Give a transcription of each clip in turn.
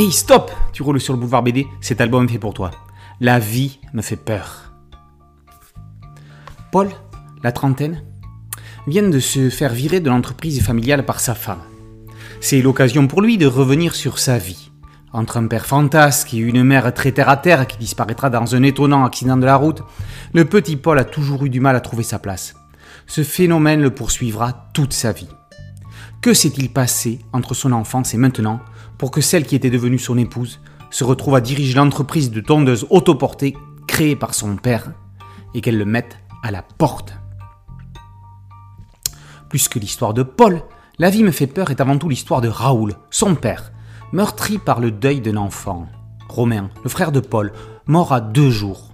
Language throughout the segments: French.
Hey, stop Tu roules sur le boulevard BD, cet album est fait pour toi. La vie me fait peur. Paul, la trentaine, vient de se faire virer de l'entreprise familiale par sa femme. C'est l'occasion pour lui de revenir sur sa vie. Entre un père fantasque et une mère très terre à terre qui disparaîtra dans un étonnant accident de la route, le petit Paul a toujours eu du mal à trouver sa place. Ce phénomène le poursuivra toute sa vie. Que s'est-il passé entre son enfance et maintenant pour que celle qui était devenue son épouse se retrouve à diriger l'entreprise de tondeuse autoportée créée par son père et qu'elle le mette à la porte? Plus que l'histoire de Paul, La vie me fait peur est avant tout l'histoire de Raoul, son père, meurtri par le deuil d'un enfant. Romain, le frère de Paul, mort à deux jours.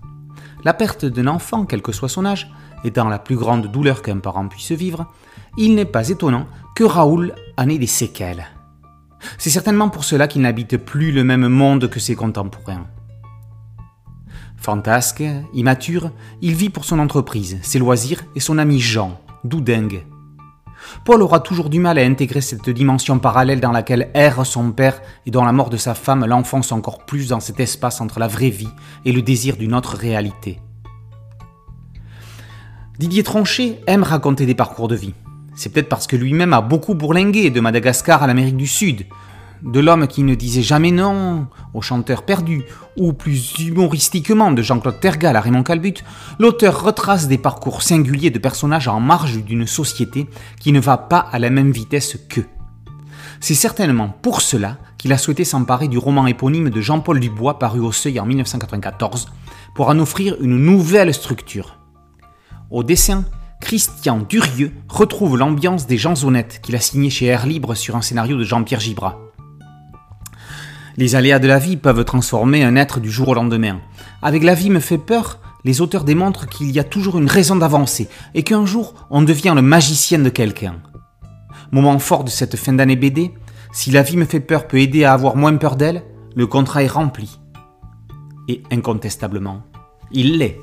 La perte d'un enfant, quel que soit son âge, étant la plus grande douleur qu'un parent puisse vivre, il n'est pas étonnant que Raoul en ait des séquelles. C'est certainement pour cela qu'il n'habite plus le même monde que ses contemporains. Fantasque, immature, il vit pour son entreprise, ses loisirs et son ami Jean, doudingue. Paul aura toujours du mal à intégrer cette dimension parallèle dans laquelle erre son père et dont la mort de sa femme l'enfonce encore plus dans cet espace entre la vraie vie et le désir d'une autre réalité. Didier Tronchet aime raconter des parcours de vie. C'est peut-être parce que lui-même a beaucoup bourlingué de Madagascar à l'Amérique du Sud, de l'homme qui ne disait jamais non au chanteur perdu, ou plus humoristiquement de Jean-Claude Tergal à Raymond Calbut, l'auteur retrace des parcours singuliers de personnages en marge d'une société qui ne va pas à la même vitesse qu'eux. C'est certainement pour cela qu'il a souhaité s'emparer du roman éponyme de Jean-Paul Dubois paru au Seuil en 1994 pour en offrir une nouvelle structure. Au dessin, Christian Durieux retrouve l'ambiance des gens honnêtes qu'il a signé chez Air Libre sur un scénario de Jean-Pierre Gibrat. Les aléas de la vie peuvent transformer un être du jour au lendemain. Avec La vie me fait peur, les auteurs démontrent qu'il y a toujours une raison d'avancer et qu'un jour on devient le magicien de quelqu'un. Moment fort de cette fin d'année BD, si La vie me fait peur peut aider à avoir moins peur d'elle, le contrat est rempli. Et incontestablement, il l'est.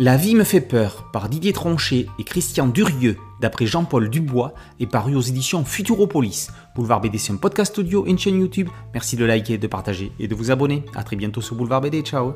La vie me fait peur par Didier Tronchet et Christian Durieux d'après Jean-Paul Dubois est paru aux éditions Futuropolis. Boulevard BD c'est un podcast audio et une chaîne YouTube. Merci de liker, de partager et de vous abonner. A très bientôt sur Boulevard BD. Ciao